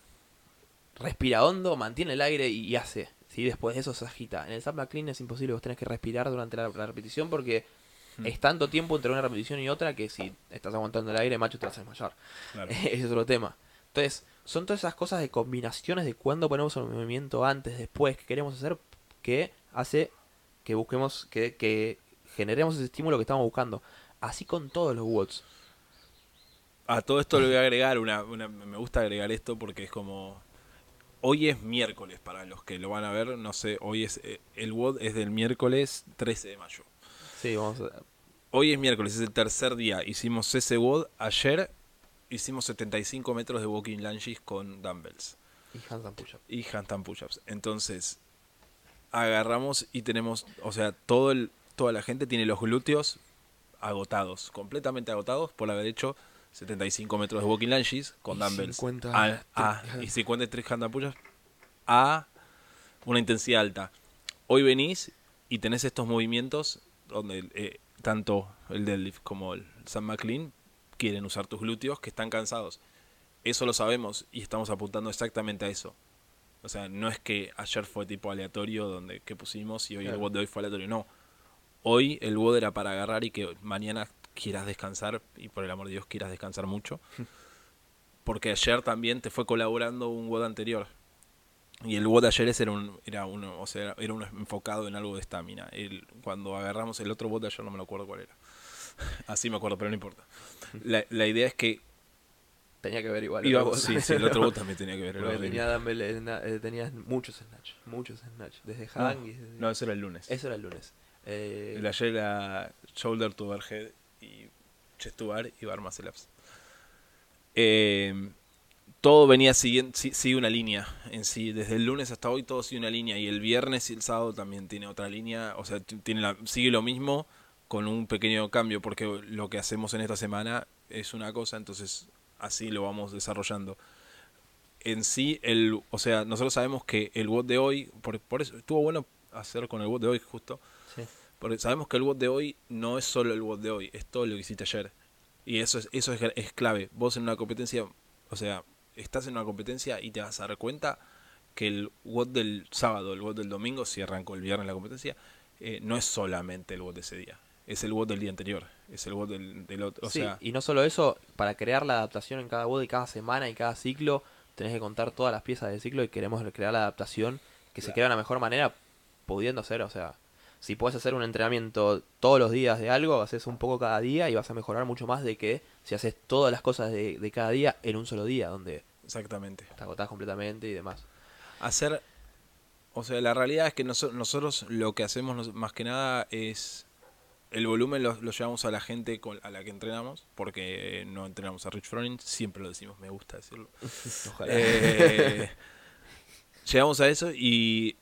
Respira hondo, mantiene el aire y, y hace. ¿sí? Después de eso se agita. En el Sam Clean es imposible, vos tenés que respirar durante la, la repetición porque Hmm. es tanto tiempo entre una repetición y otra que si estás aguantando el aire, macho, te vas a desmayar. Claro. [laughs] Ese es otro tema. Entonces, son todas esas cosas de combinaciones de cuándo ponemos el movimiento antes, después, que queremos hacer, que hace que busquemos, que, que generemos ese estímulo que estamos buscando. Así con todos los WODs. A todo esto le voy a agregar una, una- Me gusta agregar esto porque es como. Hoy es miércoles para los que lo van a ver. No sé, hoy es. eh, El WOD es del miércoles 13 de mayo. Sí, vamos a... Hoy es miércoles, es el tercer día. Hicimos ese WOD. Ayer hicimos 75 metros de walking lunges con dumbbells Y handstand push-up. y handstand push-ups. Entonces, agarramos y tenemos, o sea, todo el, toda la gente tiene los glúteos agotados, completamente agotados por haber hecho 75 metros de walking lunges con Y dumbbells 50 a, a- y 53 handapullas a una intensidad alta. Hoy venís y tenés estos movimientos donde eh, tanto el deadlift como el Sam McLean quieren usar tus glúteos que están cansados. Eso lo sabemos y estamos apuntando exactamente a eso. O sea, no es que ayer fue tipo aleatorio donde que pusimos y hoy Claro. el WOD de hoy fue aleatorio. No. Hoy el WOD era para agarrar y que mañana quieras descansar y por el amor de Dios quieras descansar mucho. [laughs] Porque ayer también te fue colaborando un WOD anterior. Y el WOD de ayer ese era un, era uno, o sea, era uno enfocado en algo de estamina. El- Cuando agarramos el otro WOD de ayer no me lo acuerdo cuál era. [laughs] Así me acuerdo, pero no importa. La, la idea es que Tenía que ver igual. iba- bot. sí, sí, el otro WOD también tenía que ver. Porque tenía, eh, eh, tenías muchos snatch. Muchos snatch. Desde hang y desde- No, eso era el lunes. Eso era el lunes. Eh, El ayer era shoulder to overhead y chest to bar y bar muscle ups. Eh, todo venía siguiendo, sí- sigue una línea en sí. Desde el lunes hasta hoy todo sigue una línea. Y el viernes y el sábado también tiene otra línea. O sea, tiene la, sigue lo mismo con un pequeño cambio. Porque lo que hacemos en esta semana es una cosa, entonces así lo vamos desarrollando. En sí, el, o sea, nosotros sabemos que el bot de hoy, por, por eso estuvo bueno hacer con el bot de hoy justo, sí. porque sabemos que el bot de hoy no es solo el bot de hoy, es todo lo que hiciste ayer. Y eso es, eso es, es clave. Vos en una competencia, o sea, estás en una competencia y te vas a dar cuenta que el bot del sábado, el bot del domingo, si arrancó el viernes la competencia, eh, no es solamente el bot de ese día. Es el bot del día anterior, es el bot del, del otro. O Sí, sea, y no solo eso, para crear la adaptación en cada WOD y cada semana y cada ciclo, tenés que contar todas las piezas del ciclo y queremos crear la adaptación que se crea de la mejor manera pudiendo hacer, o sea, si puedes hacer un entrenamiento todos los días de algo, haces un poco cada día y vas a mejorar mucho más de que si haces todas las cosas de, de cada día en un solo día, donde exactamente. te agotás completamente y demás. hacer o sea la realidad es que noso- nosotros lo que hacemos más que nada es el volumen lo, lo llevamos a la gente con, a la que entrenamos porque no entrenamos a Rich Froning siempre lo decimos me gusta decirlo. [laughs] Ojalá. Eh, llegamos a eso y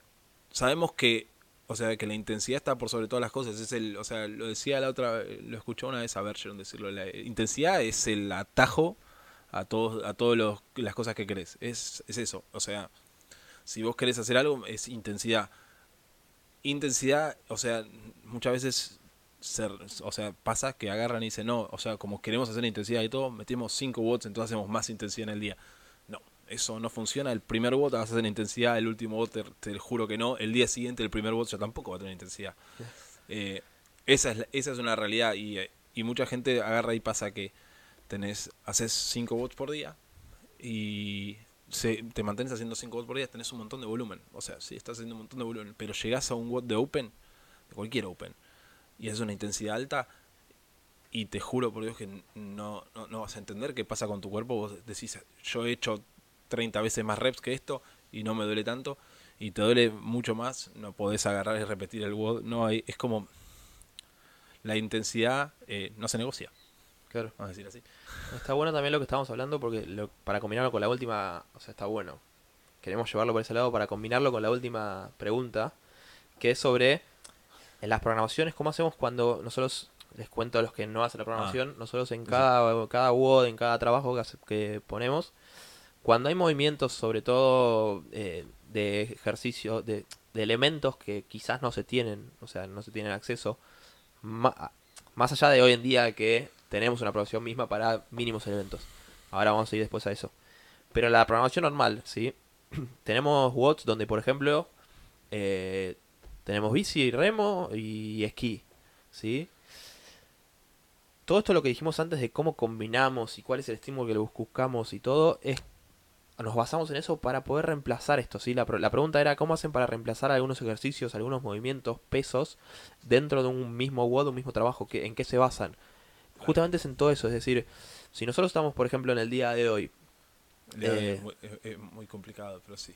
sabemos que o sea que la intensidad está por sobre todas las cosas. Es el o sea lo decía la otra lo escuchó una vez a Bergeron decirlo la intensidad es el atajo a todos a todas las cosas que querés es, es eso o sea si vos querés hacer algo es intensidad. Intensidad o sea muchas veces ser, o sea pasa que agarran y dicen no o sea como queremos hacer intensidad y todo metemos 5 watts entonces hacemos más intensidad en el día no eso no funciona. El primer bot vas a hacer intensidad el último bot te, te juro que no. El día siguiente el primer bot ya tampoco va a tener intensidad. Eh, esa es esa es una realidad y, y mucha gente agarra y pasa que tenés haces 5 bots por día y se, te mantienes haciendo 5 bots por día, tenés un montón de volumen. O sea, sí, estás haciendo un montón de volumen, pero llegás a un bot de Open, de cualquier Open, y es una intensidad alta, y te juro por Dios que no, no, no vas a entender qué pasa con tu cuerpo. Vos decís, yo he hecho 30 veces más reps que esto y no me duele tanto, y te duele mucho más, no podés agarrar y repetir el WOD. No, hay, es como la intensidad eh, no se negocia, Claro. vamos a decir así. Está bueno también lo que estamos hablando porque lo- para combinarlo con la última, o sea, está bueno. Queremos llevarlo por ese lado para combinarlo con la última pregunta, que es sobre en las programaciones, ¿cómo hacemos cuando nosotros, les cuento a los que no hacen la programación, nosotros en cada, cada WOD, en cada trabajo que, hace- que ponemos, cuando hay movimientos, sobre todo eh, de ejercicio, de, de elementos que quizás no se tienen, o sea, no se tienen acceso, ma- más allá de hoy en día que tenemos una programación misma para mínimos elementos. Ahora vamos a ir después a eso. Pero la programación normal, ¿sí? [clears throat] tenemos watts donde, por ejemplo, eh, tenemos bici, remo y esquí, ¿sí? Todo esto lo que dijimos antes de cómo combinamos y cuál es el estímulo que le buscamos y todo, es nos basamos en eso para poder reemplazar esto, ¿sí? La, la pregunta era cómo hacen para reemplazar algunos ejercicios, algunos movimientos, pesos, dentro de un mismo WOD, un mismo trabajo, ¿en qué se basan? Justamente es en todo eso, es decir, si nosotros estamos, por ejemplo, en el día de hoy, Eh. es, muy, es- es muy complicado, pero sí.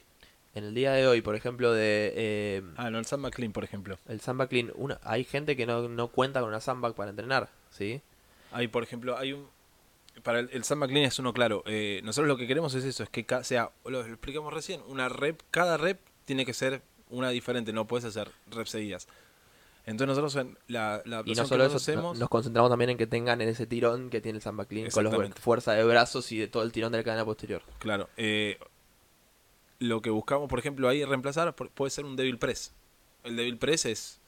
En el día de hoy, por ejemplo, de eh, Ah, no, el Sam McLean, por ejemplo. el sandbag clean, una, hay gente que no, no cuenta con una sandbag para entrenar, ¿sí? Hay, por ejemplo, hay un... Para el, el Sam McLean es uno claro. Eh, nosotros lo que queremos es eso, es que ca- sea, lo explicamos recién, una rep, cada rep tiene que ser una diferente, no puedes hacer reps seguidas. Entonces nosotros en la, la Y no solo que eso, hacemos, nos concentramos también en que tengan en ese tirón que tiene el samba clean con los fuerza de brazos y de todo el tirón de la cadena posterior. claro, eh, lo que buscamos, por ejemplo, ahí reemplazar puede ser un Devil Press. El Devil Press es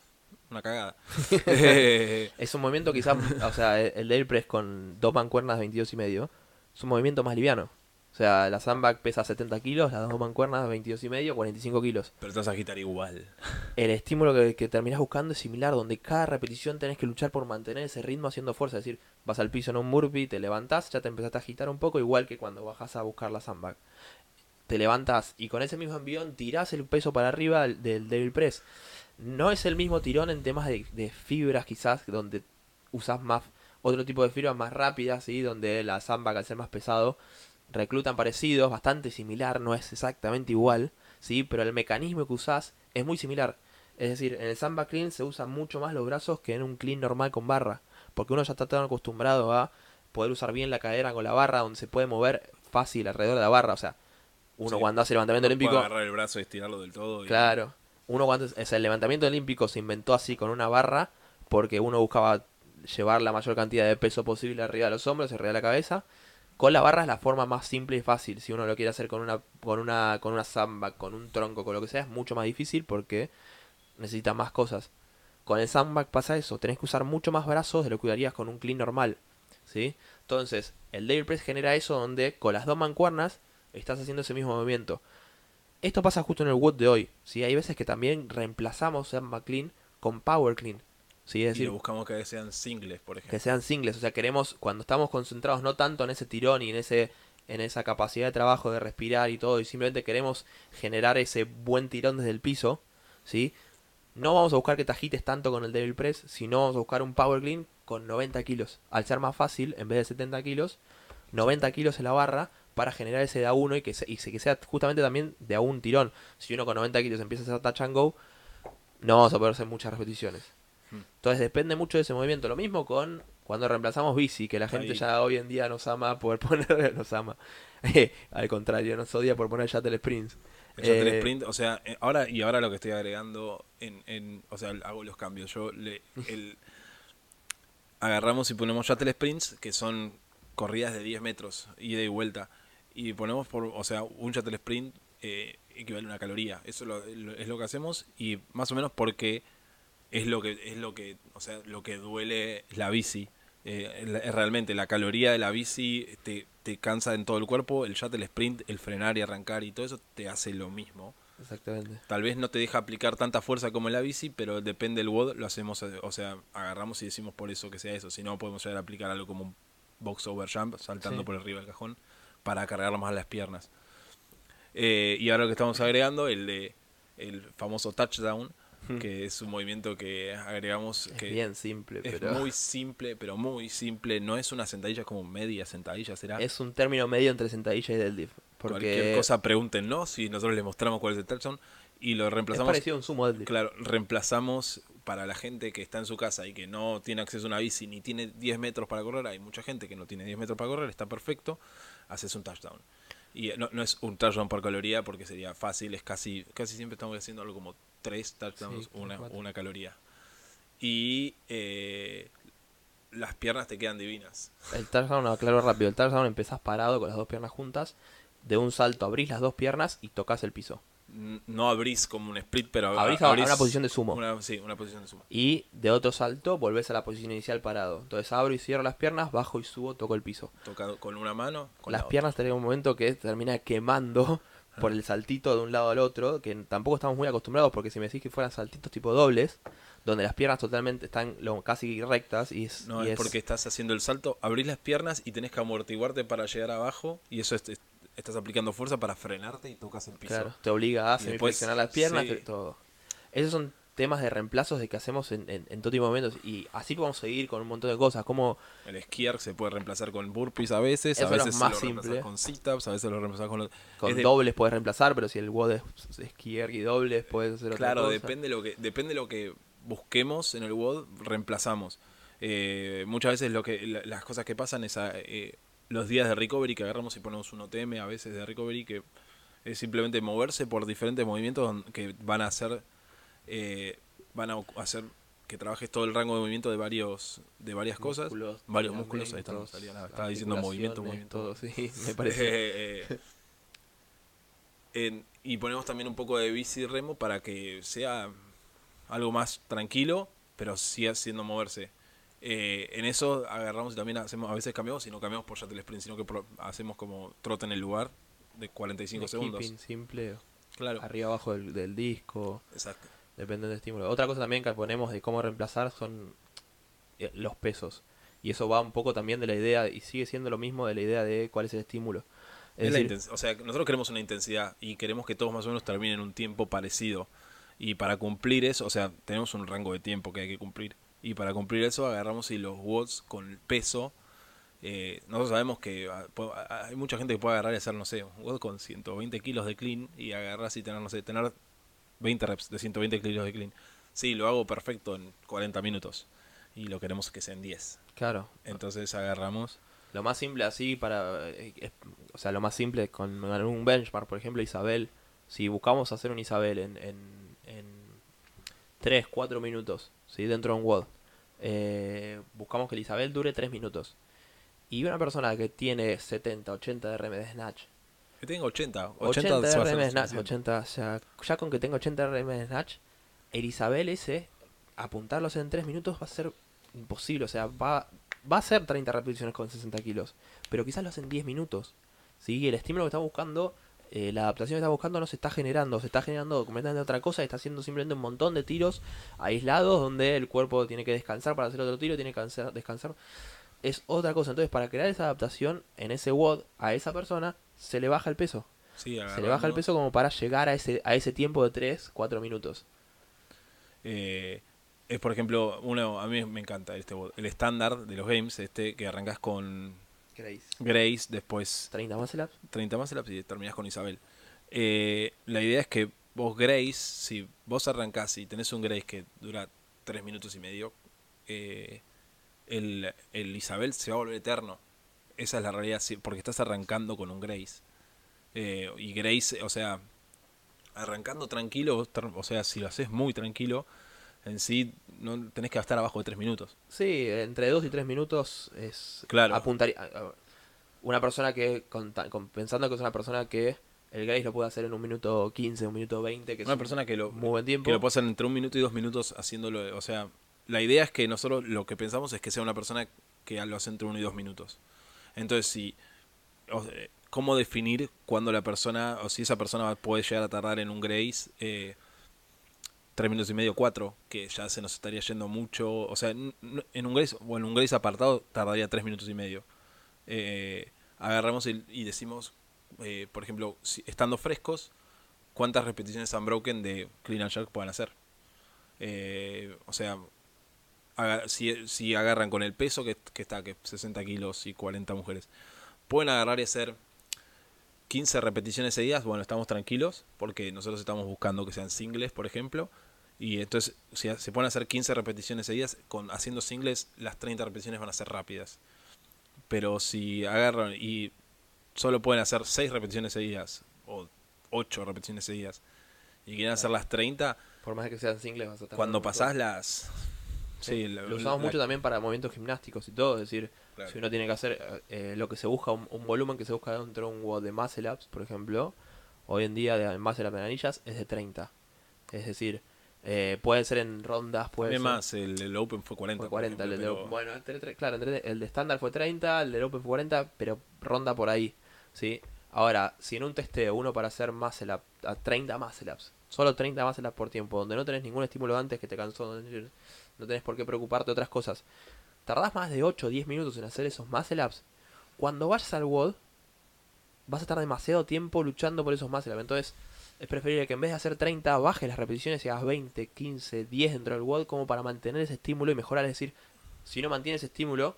una cagada. [laughs] Eh, Es un movimiento quizás, o sea, el Devil Press con dos mancuernas de 22 y medio es un movimiento más liviano. O sea, la sandbag pesa 70 kilos, las dos mancuernas 22 y medio, 45 kilos. pero te vas a agitar igual. El estímulo que, que terminás buscando es similar, donde cada repetición tenés que luchar por mantener ese ritmo haciendo fuerza. Es decir, vas al piso en un burpee, te levantás, ya te empezaste a agitar un poco, igual que cuando bajás a buscar la sandbag. Te levantás y con ese mismo envión tirás el peso para arriba del, Devil Press. No es el mismo tirón en temas de, fibras, quizás, donde usás más otro tipo de fibras más rápidas, ¿sí? donde la sandbag, al ser más pesado, reclutan parecidos, bastante similar, no es exactamente igual, ¿sí? pero el mecanismo que usás es muy similar. Es decir, en el samba clean se usan mucho más los brazos que en un clean normal con barra, porque uno ya está tan acostumbrado a poder usar bien la cadera con la barra, donde se puede mover fácil alrededor de la barra, o sea, uno Sí. cuando hace levantamiento olímpico, agarrar el brazo y estirarlo del todo. y- claro, uno cuando es el levantamiento olímpico se inventó así con una barra, porque uno buscaba llevar la mayor cantidad de peso posible arriba de los hombros, arriba de la cabeza. Con la barra es la forma más simple y fácil. Si uno lo quiere hacer con una, con una, con una samba, con un tronco, con lo que sea, es mucho más difícil porque necesita más cosas. Con el sandbag pasa eso, tenés que usar mucho más brazos de lo que harías con un clean normal. ¿Sí? Entonces, el Devil Press genera eso donde con las dos mancuernas estás haciendo ese mismo movimiento. Esto pasa justo en el Wood de hoy. ¿sí? Hay veces que también reemplazamos sandbag clean con power clean. ¿sí? Es y decir, lo buscamos que sean singles, por ejemplo. que sean singles, o sea, queremos cuando estamos concentrados no tanto en ese tirón y en ese en esa capacidad de trabajo de respirar y todo y simplemente queremos generar ese buen tirón desde el piso, ¿sí? No vamos a buscar que te agites tanto con el Devil Press, sino vamos a buscar un Power Clean con 90 kilos. Al ser más fácil, en vez de 70 kilos, 90 kilos en la barra para generar ese de a uno y que, se- y se- que sea justamente también de a un tirón. Si uno con 90 kilos empieza a hacer touch and go, no vamos a poder hacer muchas repeticiones. Hmm. Entonces depende mucho de ese movimiento. Lo mismo con cuando reemplazamos bici, que la gente Ahí. ya hoy en día nos ama poder [laughs] poner, nos ama. [laughs] Al contrario, nos odia por poner Shuttle Sprints. El shuttle Eh, sprint, o sea, eh, ahora y ahora lo que estoy agregando en, en o sea, hago los cambios. Yo le [laughs] el agarramos y ponemos shuttle sprints que son corridas de 10 metros ida y vuelta y ponemos por, o sea, un shuttle sprint eh, equivale a una caloría. Eso lo- lo- es lo que hacemos y más o menos porque es lo que es lo que, o sea, lo que duele la bici. Eh, la- realmente la caloría de la bici te, te cansa en todo el cuerpo, el shuttle sprint, el frenar y arrancar y todo eso te hace lo mismo. Exactamente. Tal vez no te deja aplicar tanta fuerza como en la bici, pero depende del WOD, lo hacemos, o sea, agarramos y decimos por eso que sea eso. Si no, podemos llegar a aplicar algo como un box over jump, saltando Sí. por arriba del cajón, para cargar más las piernas. Eh, y ahora lo que estamos agregando, el de el famoso touchdown, que es un movimiento que agregamos Es que bien simple, es pero muy simple, pero muy simple. No es una sentadilla, es como media sentadilla, será. es un término medio entre sentadilla y deadlift. Porque Cualquier cosa pregúntenos si nosotros les mostramos cuál es el touchdown y lo es reemplazamos parecido a un sumo deadlift. Claro, reemplazamos para la gente que está en su casa y que no tiene acceso a una bici ni tiene 10 metros para correr. Hay mucha gente que no tiene 10 metros para correr, está perfecto. Haces un touchdown. Y eh, no, no es un touchdown por caloría porque sería fácil, es casi casi siempre estamos haciendo algo como 3 touchdowns, Sí, una, cuatro. una caloría. Y eh, las piernas te quedan divinas. El touchdown, aclaro rápido, el touchdown empezás parado con las dos piernas juntas, de un salto abrís las dos piernas y tocas el piso. No abrís como un split, pero Abrís a- a una posición de sumo. Una, sí, una posición de sumo. Y de otro salto volvés a la posición inicial parado. Entonces abro y cierro las piernas, bajo y subo, toco el piso. Tocado con una mano. Con las la piernas tenés un momento que termina quemando [laughs] por el saltito de un lado al otro, que tampoco estamos muy acostumbrados porque si me decís que fueran saltitos tipo dobles, donde las piernas totalmente están lo- casi rectas y es... No, y es, porque estás haciendo el salto, abrís las piernas y tenés que amortiguarte para llegar abajo y eso es, es- estás aplicando fuerza para frenarte y tocas el piso. Claro, te obliga a semiflexionar las piernas, sí. todo. Esos son temas de reemplazos de que hacemos en, en, en todo tipo de momentos y así podemos seguir con un montón de cosas, como El skier se puede reemplazar con burpees a veces, Eso a veces más lo simple. con sit-ups, a veces lo reemplazás con los... con de- dobles puedes reemplazar, pero si el WOD es, es skier y dobles puedes hacer otra Claro, cosa. depende lo que depende lo que busquemos en el WOD, reemplazamos. Eh, muchas veces lo que la- las cosas que pasan es a, eh, los días de recovery que agarramos y ponemos un OTM a veces de recovery que es simplemente moverse por diferentes movimientos que van a hacer eh, van a hacer que trabajes todo el rango de movimiento de varios de varias cosas. Varios músculos, ahí está, no ligamentos, salía nada. Estaba diciendo movimiento, movimiento. articulaciones, todo, sí, me [laughs] parece. Eh, eh, en- y ponemos también un poco de bici remo para que sea algo más tranquilo, pero siga haciendo moverse. Eh, en eso agarramos y también hacemos, a veces cambiamos y no cambiamos por shuttle sprint, sino que hacemos como trote en el lugar de 45 segundos. Skipping simple, Claro, arriba abajo del, del disco, exacto. depende del estímulo. Otra cosa también que ponemos de cómo reemplazar son eh, los pesos. Y eso va un poco también de la idea, y sigue siendo lo mismo de la idea de cuál es el estímulo. Es Es decir, o sea, nosotros queremos una intensidad y queremos que todos más o menos terminen en un tiempo parecido. Y para cumplir eso, o sea, tenemos un rango de tiempo que hay que cumplir. Y para cumplir eso agarramos y los watts con el peso. eh, nosotros sabemos que ah, po- ah, hay mucha gente que puede agarrar y hacer, no sé, un watt con 120 kilos de clean y agarrar y tener, no sé, tener 20 reps de 120 kilos de clean. Sí, lo hago perfecto en 40 minutos. Y lo queremos que sea en 10. claro, Entonces agarramos. Lo más simple así para... eh, o sea, lo más simple con un benchmark, por ejemplo, Isabel. Si buscamos hacer un Isabel en, en, en 3, 4 minutos, ¿sí? Dentro de un WOD. eh, buscamos que el Isabel dure 3 minutos. Y una persona que tiene 70, 80 de RM de Snatch. Que tenga 80. 80, 80, de RM de Snatch. suficiente. 80, ya, ya con que tenga 80 de RM de Snatch, el Isabel ese, apuntarlos en 3 minutos va a ser imposible. O sea, va, va a ser 30 repeticiones con 60 kilos. Pero quizás lo hacen 10 minutos. ¿sí? El estímulo que está buscando, eh, la adaptación que está buscando no se está generando. Se está generando completamente otra cosa. Está haciendo simplemente un montón de tiros aislados donde el cuerpo tiene que descansar para hacer otro tiro, tiene que descansar. descansar. Es otra cosa. Entonces, para crear esa adaptación en ese WOD a esa persona, se le baja el peso. Sí, Se le baja el peso como para llegar a ese, a ese tiempo de 3, 4 minutos. Eh, es por ejemplo, uno, a mí me encanta este bot. El estándar de los games, este que arrancas con Grace. Grace, después 30 más el 30 más y terminas con Isabel. Eh, la idea es que vos Grace, si vos arrancás y tenés un Grace que dura 3 minutos y medio, eh, el, el Isabel se va a volver eterno. Esa es la realidad, porque estás arrancando con un Grace. Eh, y Grace, o sea, arrancando tranquilo, o sea, si lo haces muy tranquilo, en sí no tenés que gastar abajo de 3 minutos. Sí, entre 2 y 3 minutos es Claro. apuntaría una persona que con pensando que es una persona que el Grace lo puede hacer en un minuto 15, un minuto 20, que es Una un persona que lo, muy buen tiempo. que lo puede hacer entre un minuto y dos minutos haciéndolo. O sea, la idea es que nosotros lo que pensamos es que sea una persona que lo hace entre uno y dos minutos. Entonces, si. o- ¿Cómo definir cuándo la persona, o si esa persona puede llegar a tardar en un Grace eh, tres minutos y medio, cuatro, que ya se nos estaría yendo mucho. O sea, en un Grace, o en un Grace apartado tardaría tres minutos y medio. Eh, agarramos y, decimos, eh, por ejemplo, estando frescos, cuántas repeticiones unbroken de clean and jerk pueden hacer. Eh, o sea, si, si agarran con el peso que, que está, que es 60 kilos y 40 mujeres, pueden agarrar y hacer 15 repeticiones seguidas. Bueno, estamos tranquilos porque nosotros estamos buscando que sean singles, por ejemplo. Y entonces, si se pueden hacer 15 repeticiones seguidas, con haciendo singles, las 30 repeticiones van a ser rápidas. Pero si agarran y solo pueden hacer 6 repeticiones seguidas o 8 repeticiones seguidas y quieren hacer las 30, Por más que sean singles vas a cuando pasás las... Sí, la- lo usamos la- mucho también para movimientos gimnásticos y todo, es decir, Claro. si uno tiene que hacer eh, lo que se busca, un, un volumen que se busca dentro de un WOD de muscle ups, por ejemplo, hoy en día de muscle up en anillas es de 30. Es decir, eh, pueden ser en rondas, puede También ser... más, el, el Open fue 40. Fue por 40, el de Bueno, entre tre- claro, entre- el de estándar fue 30, el de Open fue 40, pero ronda por ahí, ¿sí? Ahora, si en un testeo uno para hacer muscle up, a 30 muscle ups, solo 30 muscle ups por tiempo, donde no tenés ningún estímulo antes que te cansó, no tenés por qué preocuparte de otras cosas, tardás más de 8 o 10 minutos en hacer esos muscle ups, cuando vayas al WOD, vas a estar demasiado tiempo luchando por esos muscle ups, entonces es preferible que en vez de hacer 30 bajes las repeticiones y hagas 20, 15, 10 dentro del WOD como para mantener ese estímulo y mejorar. Es decir, si no mantiene ese estímulo,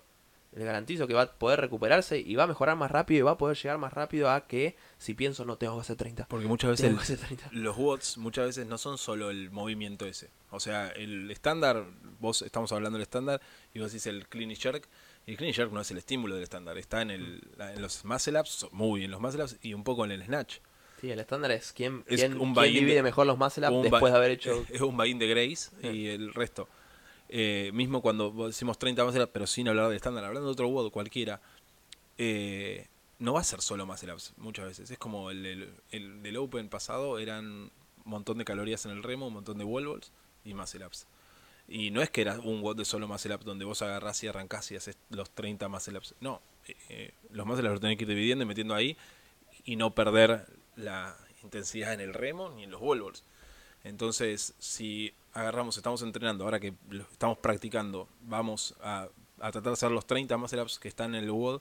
le garantizo que va a poder recuperarse y va a mejorar más rápido y va a poder llegar más rápido a que si pienso no tengo que hacer 30. Porque muchas veces Tengo el- que hacer 30. los watts muchas veces no son solo el movimiento ese. O sea, el estándar, vos estamos hablando del estándar y vos decís el clean y jerk. Y el clean jerk no es el estímulo del estándar, está en, el, la- en los muscle ups, muy bien los muscle ups y un poco en el snatch. Sí, el estándar es quién, Es quién, un quién de- divide mejor los muscle up Un después de haber hecho... [laughs] Es un buy-in de Grace y el resto. Eh, mismo cuando decimos 30 muscle ups, pero sin hablar de estándar, hablando de otro WOD cualquiera, eh, no va a ser solo muscle ups muchas veces. Es como el, del- el del Open pasado, eran un montón de calorías en el remo, un montón de wall y muscle ups. Y no es que era un WOD de solo ups donde vos agarrás y arrancás y haces los 30 muscle ups. No, eh, los muscle ups los tenés que ir dividiendo y metiendo ahí y no perder la intensidad en el remo ni en los wall. Entonces, si agarramos, estamos entrenando, ahora que lo estamos practicando, vamos a, a tratar de hacer los 30 muscle ups que están en el WOD,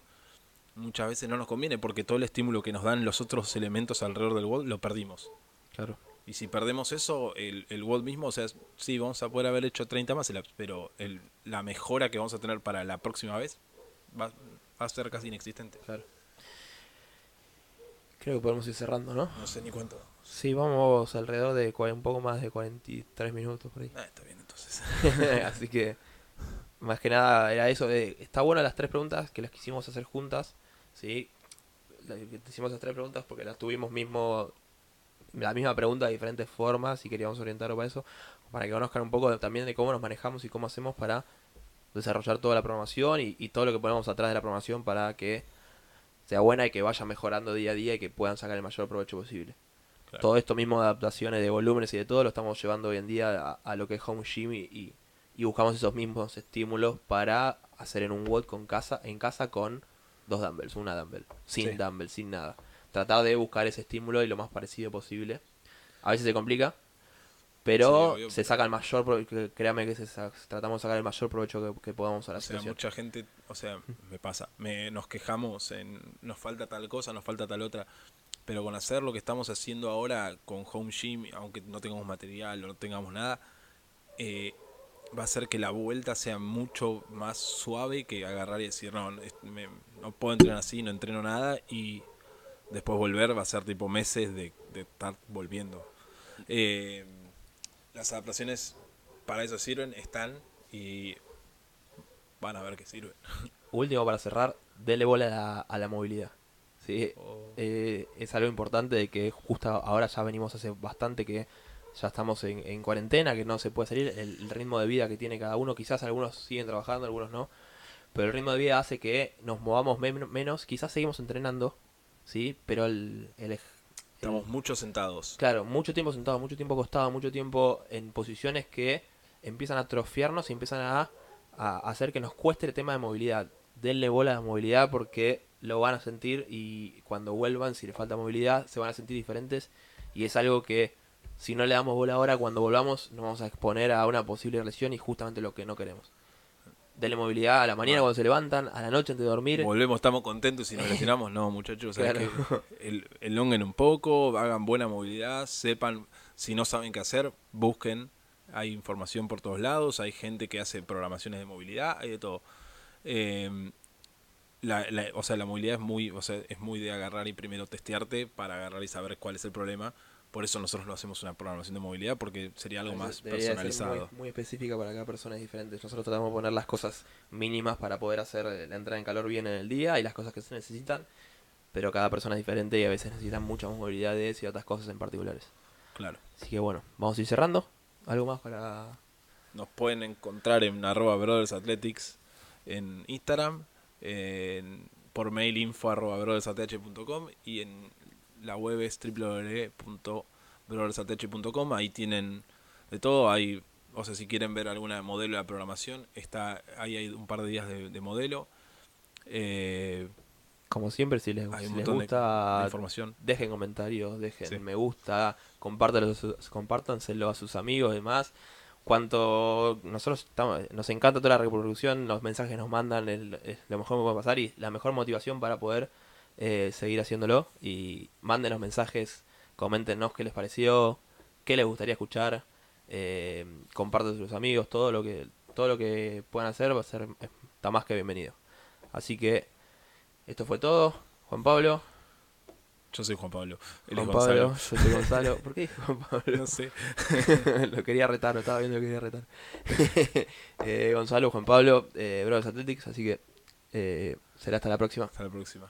muchas veces no nos conviene porque todo el estímulo que nos dan los otros elementos alrededor del WOD lo perdimos. Claro. Y si perdemos eso, el, el WOD mismo, o sea, sí, vamos a poder haber hecho 30 muscle ups, pero el, la mejora que vamos a tener para la próxima vez va, va a ser casi inexistente. Claro. Creo que podemos ir cerrando, ¿no? No sé ni cuánto. Sí, vamos alrededor de un poco más de 43 minutos por ahí. Ah, está bien entonces. [laughs] Así que, más que nada, era eso. De, está bueno las tres preguntas que las quisimos hacer juntas. ¿sí? La- que Hicimos las tres preguntas porque las tuvimos mismo la misma pregunta de diferentes formas y queríamos orientarlo para eso. Para que conozcan un poco de- también de cómo nos manejamos y cómo hacemos para desarrollar toda la programación y, y todo lo que ponemos atrás de la programación para que sea buena y que vaya mejorando día a día y que puedan sacar el mayor provecho posible. Claro. Todo esto mismo de adaptaciones de volúmenes y de todo lo estamos llevando hoy en día a, a lo que es home gym y, y- y buscamos esos mismos estímulos para hacer en un WOD con casa, en casa con dos dumbbells, una dumbbell, sin Sí. dumbbell, sin nada. Tratar de buscar ese estímulo y lo más parecido posible. A veces se complica, pero Sí, se saca el mayor, créame que se tratamos de sacar el mayor provecho que, que podamos a la O sea, situación. mucha gente, o sea, me pasa, me, nos quejamos en nos falta tal cosa, nos falta tal otra, pero con hacer lo que estamos haciendo ahora con Home Gym, aunque no tengamos material o no tengamos nada, eh, va a hacer que la vuelta sea mucho más suave que agarrar y decir, no, me- no puedo entrenar así, no entreno nada y después volver va a ser tipo meses de, de estar volviendo. Eh, las adaptaciones para eso sirven, están y van a ver que sirven. [laughs] Último para cerrar, dele bola a la, a la movilidad. ¿sí? Oh. Eh, es algo importante de que justo ahora ya venimos hace bastante que ya estamos en, en cuarentena, que no se puede salir, el, el ritmo de vida que tiene cada uno, quizás algunos siguen trabajando, algunos no, pero el ritmo de vida hace que nos movamos men- menos, quizás seguimos entrenando, ¿sí? Pero el, Estamos mucho sentados. Claro, mucho tiempo sentado, mucho tiempo acostado, mucho tiempo en posiciones que empiezan a atrofiarnos y empiezan a, a hacer que nos cueste el tema de movilidad. Denle bola a la movilidad porque lo van a sentir y cuando vuelvan, si les falta movilidad, se van a sentir diferentes y es algo que si no le damos bola ahora, cuando volvamos nos vamos a exponer a una posible lesión y justamente lo que no queremos. Denle movilidad a la mañana Ah. cuando se levantan, a la noche antes de dormir. Volvemos, estamos contentos y nos lesionamos. No, muchachos, Claro. el, elonguen un poco, hagan buena movilidad, sepan, si no saben qué hacer, busquen. Hay información por todos lados, hay gente que hace programaciones de movilidad, hay de todo. Eh, la, la- o sea, la movilidad es muy, o sea, es muy de agarrar y primero testearte para agarrar y saber cuál es el problema. Por eso nosotros no hacemos una programación de movilidad porque sería algo más Debería ser personalizado. Muy, muy específica para cada persona es diferente. Nosotros tratamos de poner las cosas mínimas para poder hacer la entrada en calor bien en el día y las cosas que se necesitan. Pero cada persona es diferente y a veces necesitan mucha más movilidad de ciertas cosas en particulares. Claro. Así que bueno, vamos a ir cerrando. ¿Algo más para...? Nos pueden encontrar en arroba Brothers Athletics en Instagram, en- por mail info arroba y en la web es www.brothersath.com. Ahí tienen de todo. Hay, o sea, si quieren ver alguna modelo de programación, está ahí hay un par de días de, de modelo. Eh, Como siempre, si les, si les de- gusta, de información. dejen comentarios, dejen Sí. me gusta, compártanselo a sus amigos y demás. Cuanto nosotros estamos, nos encanta toda la reproducción, los mensajes nos mandan, el- es lo mejor que puede pasar y la mejor motivación para poder eh, seguir haciéndolo. Y manden los mensajes, coméntenos qué les pareció, qué les gustaría escuchar, eh, compartan a sus amigos, todo lo que todo lo que puedan hacer va a ser está más que bienvenido. Así que esto fue todo, Juan Pablo. Yo soy Juan Pablo. Él Juan es Pablo, Gonzalo. yo soy Gonzalo. [laughs] ¿Por qué dije Juan Pablo? No sé. [laughs] lo quería retar, lo estaba viendo, lo quería retar. [laughs] Eh, Gonzalo, Juan Pablo, eh, Brothers Athletics, así que eh, será hasta la próxima. Hasta la próxima.